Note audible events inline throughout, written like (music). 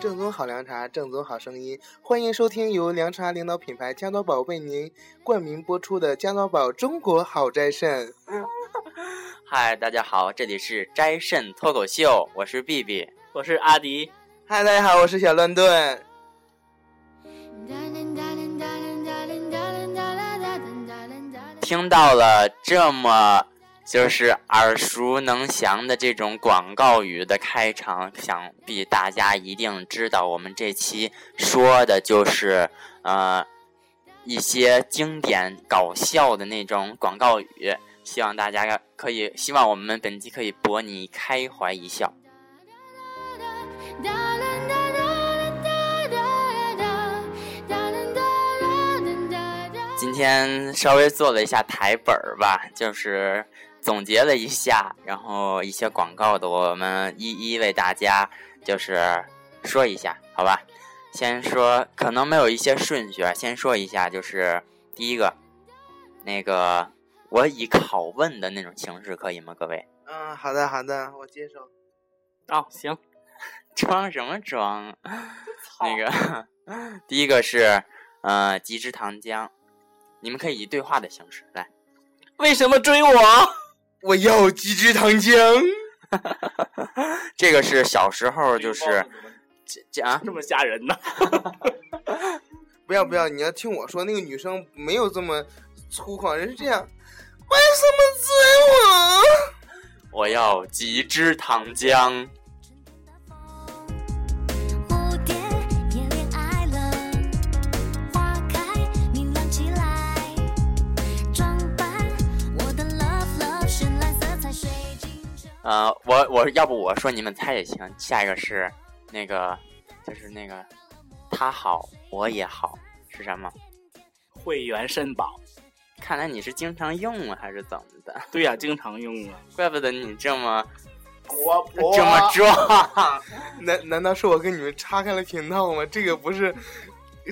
正宗好凉茶，正宗好声音，欢迎收听由凉茶领导品牌加多宝为您冠名播出的加多宝中国好斋肾。嗨，大家好，这里是斋肾脱口秀，我是 B B，我是阿迪。嗨，大家好，我是小乱炖。听到了这么就是耳熟能详的这种广告语的开场，想必大家一定知道，我们这期说的就是呃一些经典搞笑的那种广告语，希望大家可以，希望我们本期可以博你开怀一笑。今天稍微做了一下台本儿吧，就是总结了一下，然后一些广告的，我们一一为大家就是说一下，好吧？先说，可能没有一些顺序啊，先说一下，就是第一个，那个我以拷问的那种形式，可以吗？各位？嗯，好的，好的，我接受。哦，行。(laughs) 装什么装？(laughs) 那个，(laughs) 第一个是呃，极之糖浆。你们可以以对话的形式来。为什么追我？我要几支糖浆。(laughs) 这个是小时候就是这这啊，这么吓人呢？不要不要，你要听我说，那个女生没有这么粗犷，人是这样。为什么追我？我要几支糖浆。呃，我我要不我说你们猜也行。下一个是那个，就是那个，他好我也好是什么？会员肾宝。看来你是经常用啊，还是怎么的？对呀，经常用啊。(laughs) 怪不得你这么 (laughs) 活泼，这么壮。(laughs) 难难道是我跟你们岔开了频道吗？这个不是，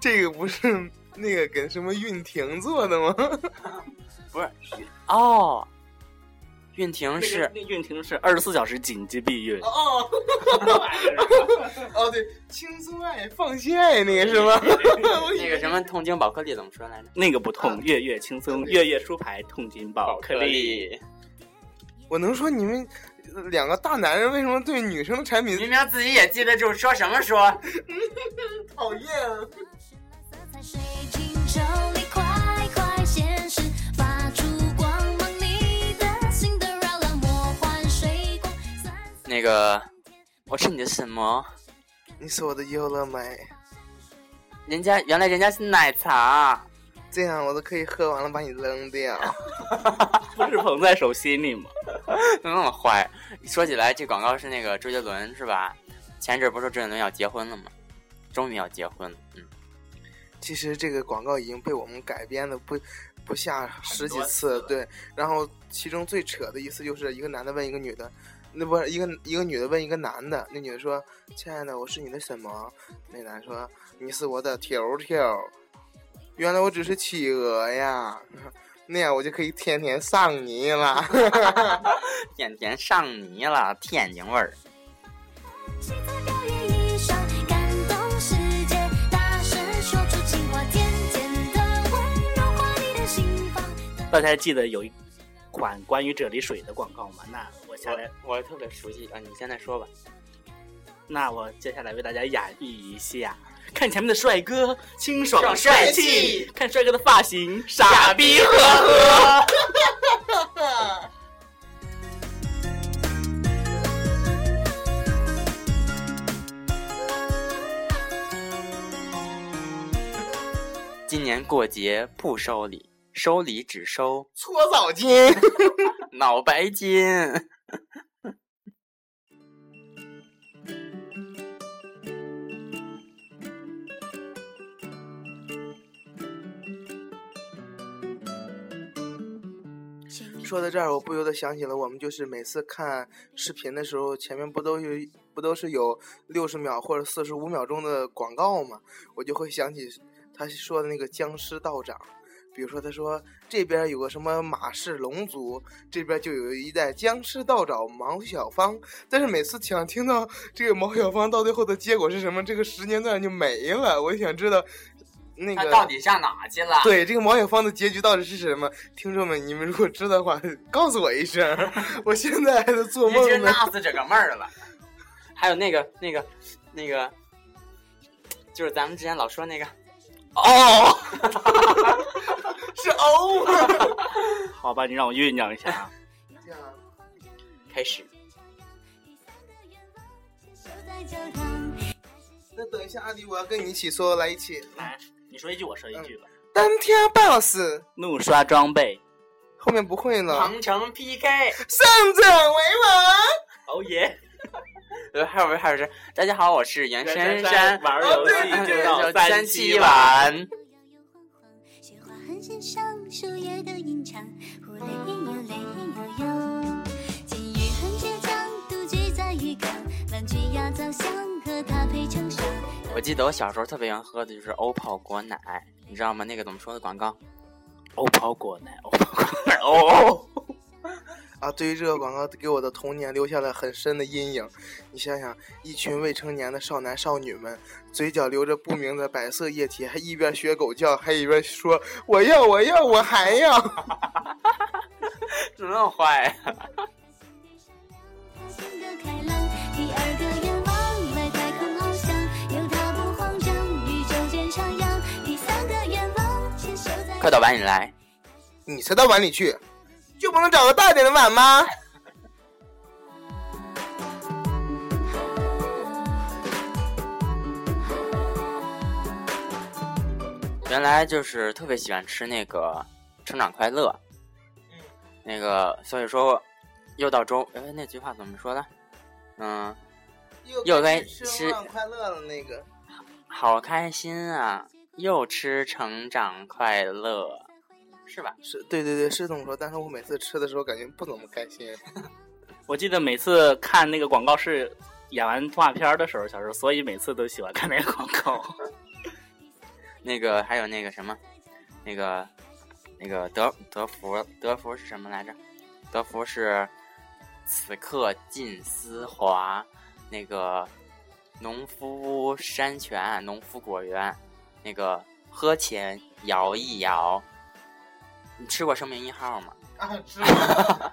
这个不是那个跟什么运婷做的吗？不是哦。运婷是那运婷是二十四小时紧急避孕哦，(laughs) 哦对，轻松爱放心爱那个是吗？那个什么痛经宝颗粒怎么说来着？那个不痛，月月轻松，月月舒牌，痛经宝颗粒。我能说你们两个大男人为什么对女生的产品明明自己也记得住说什么说？(laughs) 讨厌。(laughs) 那个，我是你的什么？你是我的优乐美。人家原来人家是奶茶，这样我都可以喝完了把你扔掉。(laughs) 不是捧在手心里吗？怎 (laughs) 么那么坏？说起来，这广告是那个周杰伦是吧？前阵不是周杰伦要结婚了吗？终于要结婚了。嗯，其实这个广告已经被我们改编的不不下十几次，对。然后其中最扯的一次就是一个男的问一个女的。那不是一个一个女的问一个男的，那女的说：“亲爱的，我是你的什么？”那男说：“你是我的条条。”原来我只是企鹅呀，那样我就可以天天上你了，(laughs) 天天上你了，天津味儿。大家记得有一。款关于啫喱水的广告吗？那我下来，我特别熟悉啊！你现在说吧。那我接下来为大家演绎一下：看前面的帅哥，清爽帅气；看帅哥的发型，傻逼呵呵。(laughs) 今年过节不收礼。收礼只收搓澡巾、(laughs) 脑白金。说到这儿，我不由得想起了我们就是每次看视频的时候，前面不都有不都是有六十秒或者四十五秒钟的广告吗？我就会想起他说的那个僵尸道长。比如说他说这边有个什么马氏龙族，这边就有一代僵尸道长毛小芳，但是每次想听到这个毛小芳到最后的结果是什么，这个时间段就没了。我就想知道那个到底上哪去了？对这个毛小芳的结局到底是什么？听众们，你们如果知道的话，告诉我一声。(laughs) 我现在还在做已经梦呢。纳死这个妹儿了。还有那个那个那个，就是咱们之前老说那个，哦，(laughs) 是欧吗？好吧，你让我酝酿一下啊。这 (laughs) 样开始。那等一下，阿迪，我要跟你一起说，来一起。来，你说一句，我说一句吧。单挑 BOSS，怒刷装备，后面不会了。长城 PK，胜者为王。哦耶！呃，还有还有是，大家好，我是袁姗姗姗，玩游戏就就到三三七七晚。雪花很欣赏树叶的我记得我小时候特别喜欢喝的就是欧泡果奶，你知道吗？那个怎么说的广告？欧泡果奶，欧泡果奶，(laughs) 哦，啊，对于这个广告给我的童年留下了很深的阴影。你想想，一群未成年的少男少女们，嘴角流着不明的白色液体，还一边学狗叫，还一边说“我要，我要，我还要 (laughs) 怎么那么坏呀、快到碗里来。”，你才到碗里去，就不能找个大点的碗吗？(laughs) 原来就是特别喜欢吃那个成长快乐，嗯那个所以说又到周哎那句话怎么说的？嗯，又该吃快乐了那个。好开心啊！又吃成长快乐，是吧？是对对对，是这么说。但是我每次吃的时候感觉不怎么开心。(laughs) 我记得每次看那个广告是演完动画片儿的时候，小时候，所以每次都喜欢看那个广告。(laughs) 那个还有那个什么，那个那个德德芙德芙是什么来着？德芙是此刻尽丝滑，那个农夫山泉、农夫果园，那个喝前摇一摇。你吃过生命一号吗？啊，吃过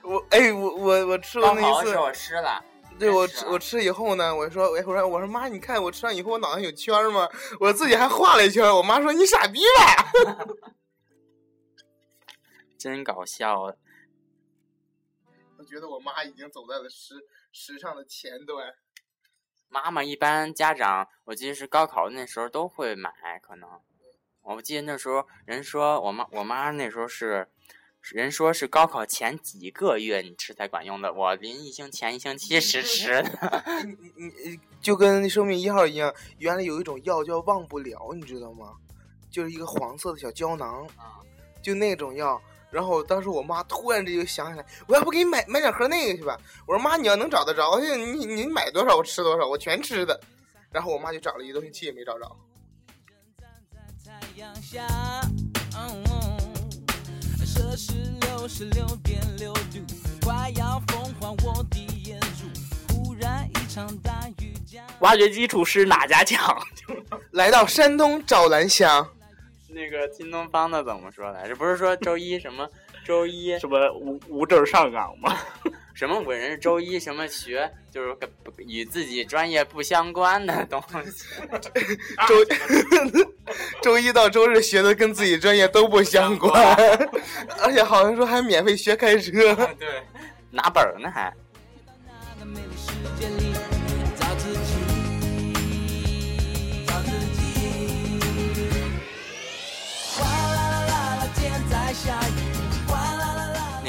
(laughs) 我哎，我我我吃过那一次。我吃了。对我吃我吃以后呢，我说哎我说我说妈，你看我吃完以后我脑袋有圈儿吗？我自己还画了一圈儿。我妈说你傻逼吧。(laughs) (laughs) 真搞笑。我觉得我妈已经走在了时时尚的前端。妈妈一般家长，我记得是高考那时候都会买，可能。我记得那时候人说我妈我妈那时候是，人说是高考前几个月你吃才管用的，我临一星前一星期 (laughs) 实吃的。(laughs) 你你你就跟生命一号一样，原来有一种药叫忘不了，你知道吗？就是一个黄色的小胶囊，就那种药。然后当时我妈突然之间就想起来，我要不给你买买两盒那个去吧？我说妈，你要能找得着，你你买多少我吃多少，我全吃的。然后我妈就找了一个多星期也没找着。太阳下，摄氏六十六点六度，快要风化我的眼珠。忽然一场大雨降。挖掘机厨师哪家强？(laughs) 来到山东找兰香，那个新东方的怎么说来着？不是说周一什么周一什么无无证上岗吗？(laughs) 什么伟人周一什么学，就是跟与自己专业不相关的东西。周 (laughs) 周一到周日学的跟自己专业都不相关，(laughs) 而且好像说还免费学开车。对，拿本儿呢还。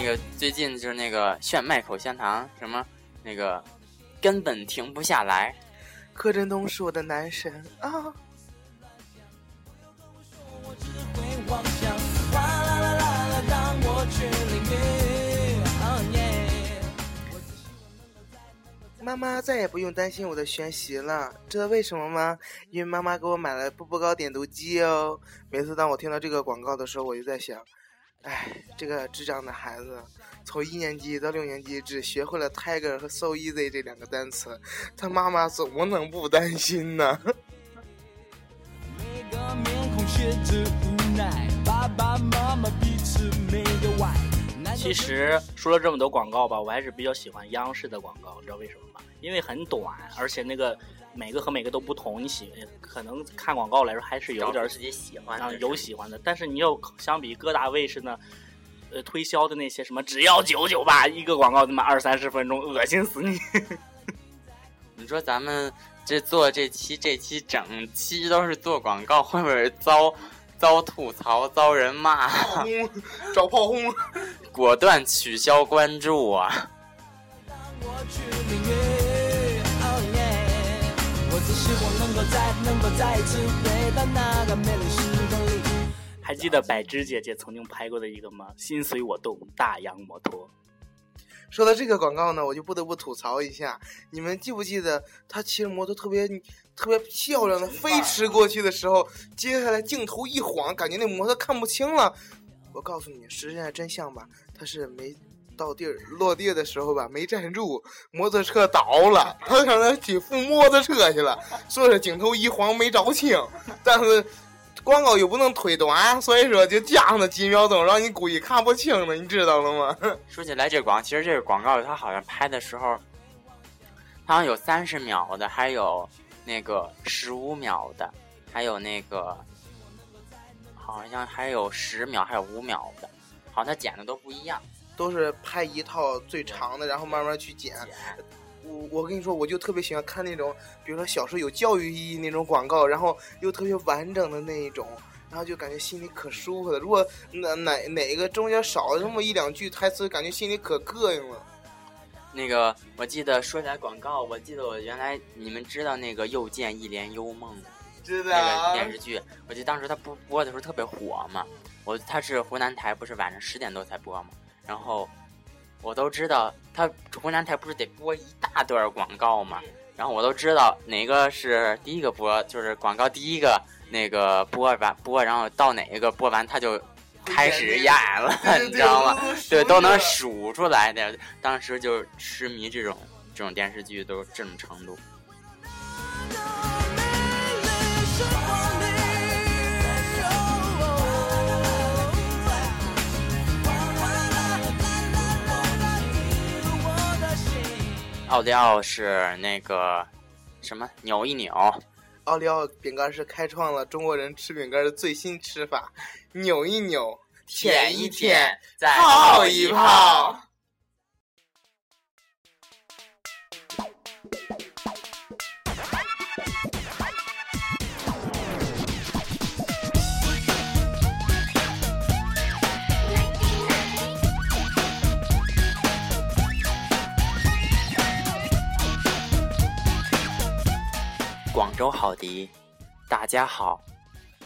个最近就是那个炫迈口香糖，什么那个根本停不下来。柯震东是我的男神啊！妈妈再也不用担心我的学习了，知道为什么吗？因为妈妈给我买了步步高点读机哦。每次当我听到这个广告的时候，我就在想，哎，这个智障的孩子，从一年级到六年级只学会了 Tiger 和 So Easy 这两个单词，他妈妈怎么能不担心呢？每个面孔写着无奈，爸爸妈妈彼此没有爱。其实说了这么多广告吧，我还是比较喜欢央视的广告，你知道为什么吗？因为很短，而且那个每个和每个都不同，你喜可能看广告来说还是有点自己喜欢有喜欢的，但是你要相比各大卫视呢，呃，推销的那些什么只要九九八一个广告，他妈二三十分钟，恶心死你！(laughs) 你说咱们这做这期这期整期都是做广告，会不会遭遭吐槽、遭人骂？(laughs) 炮轰，找炮轰。果断取消关注啊！只希望能够再能够再一次回到那个美丽时光里。还记得百芝姐姐曾经拍过的一个吗？心随我动，大洋摩托。说到这个广告呢，我就不得不吐槽一下，你们记不记得他骑着摩托特别特别漂亮的飞驰过去的时候，接下来镜头一晃，感觉那摩托看不清了。我告诉你，实际上真相吧，他是没到地儿落地的时候吧，没站住，摩托车倒了，他上那去扶摩托车去了，所以说镜头一晃没照清，但是。广告又不能推短，所以说就加上那几秒钟，让你故意看不清了，你知道了吗？(laughs) 说起来这广，其实这个广告它好像拍的时候，好像有三十秒的，还有那个十五秒的，还有那个好像还有十秒，还有五秒的，好像它剪的都不一样。都是拍一套最长的，然后慢慢去剪。我我跟你说，我就特别喜欢看那种，比如说小时候有教育意义那种广告，然后又特别完整的那一种，然后就感觉心里可舒服了。如果哪哪哪个中间少了那么一两句台词，感觉心里可膈应了。那个我记得说起来广告，我记得我原来你们知道那个又见一帘幽梦吗知那个电视剧，我记得当时它播播的时候特别火嘛。我它是湖南台，不是晚上十点多才播嘛。然后我都知道，他湖南台不是得播一大段广告嘛。然后我都知道哪个是第一个播，就是广告第一个那个播完播，然后到哪一个播完，他就开始演了 (laughs) (laughs) 你知道吗？(laughs) 对，都能数出来的。当时就痴迷这种这种电视剧都这种程度。奥利奥是那个什么扭一扭，奥利奥饼干是开创了中国人吃饼干的最新吃法，扭一扭，舔一舔，再泡一泡。广州好迪，大家好，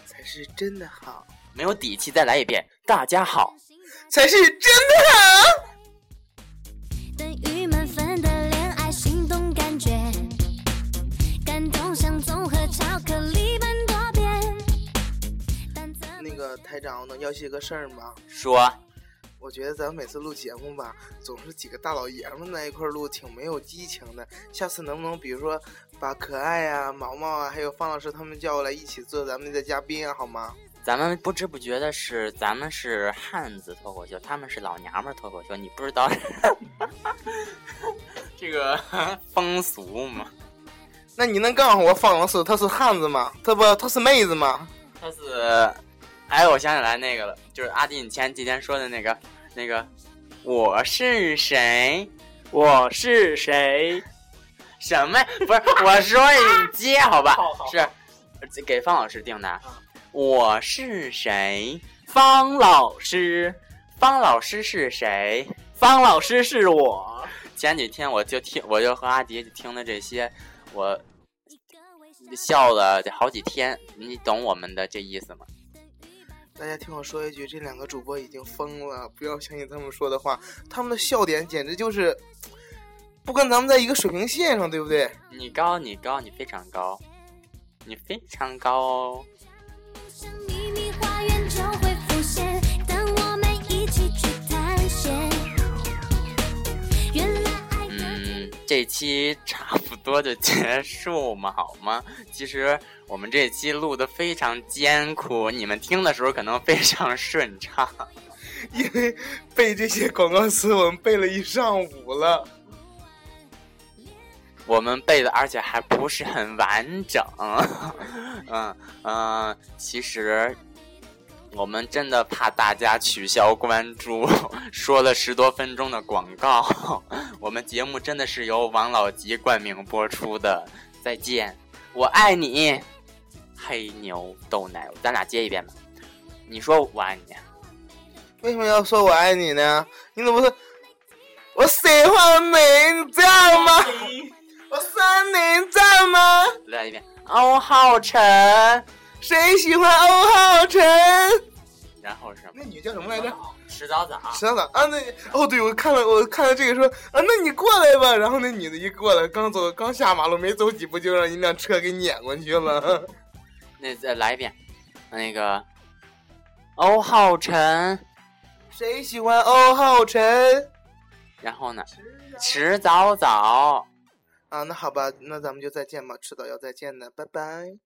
才是真的好，没有底气，再来一遍，大家好。才是真的好。等于满分的恋爱心动感觉，感动像综合巧克力般多变。但怎么那个台长，我能要些个事儿吗？说我觉得咱们每次录节目吧，总是几个大老爷们在一块儿录，挺没有激情的。下次能不能比如说把可爱啊、毛毛啊，还有方老师他们叫过来一起做咱们的嘉宾啊，好吗？咱们不知不觉的是，咱们是汉子脱口秀，他们是老娘们儿脱口秀，你不知道 (laughs) 这个 (laughs) 风俗吗？那你能告诉我方老师他是汉子吗？他不他是妹子吗？他是，哎，我想起来那个了，就是阿迪你前几天说的那个那个，我是谁？我是谁？什么？不是，我说你接好吧？好好好是给方老师定的。我是谁？方老师，方老师是谁？方老师是我。前几天我就听，我就和阿迪听的这些，我笑了好几天。你懂我们的这意思吗？大家听我说一句，这两个主播已经疯了，不要相信他们说的话，他们的笑点简直就是不跟咱们在一个水平线上，对不对？你高，你高，你非常高，你非常高哦。期差不多就结束嘛，好吗？其实我们这期录的非常艰苦，你们听的时候可能非常顺畅。因为背这些广告词，我们背了一上午了。我们背的，而且还不是很完整。(laughs) 嗯嗯，其实我们真的怕大家取消关注，说了十多分钟的广告。我们节目真的是由王老吉冠名播出的。再见，我爱你，黑牛豆奶。咱俩接一遍吧。你说我爱你，为什么要说我爱你呢？你怎么不是？我喜欢你，你知道吗？我想你，你知道吗？来一遍。欧浩辰，谁喜欢欧浩辰？然后是什么？那女叫什么来着？迟早早。石早早啊，那哦，对，我看了，我看了这个说啊，那你过来吧。然后那女的一过来，刚走，刚下马路，没走几步就让一辆车给碾过去了。(laughs) 那再来一遍，那个欧浩辰，谁喜欢欧浩辰？然后呢？迟早早。啊，那好吧，那咱们就再见吧，迟早要再见的，拜拜。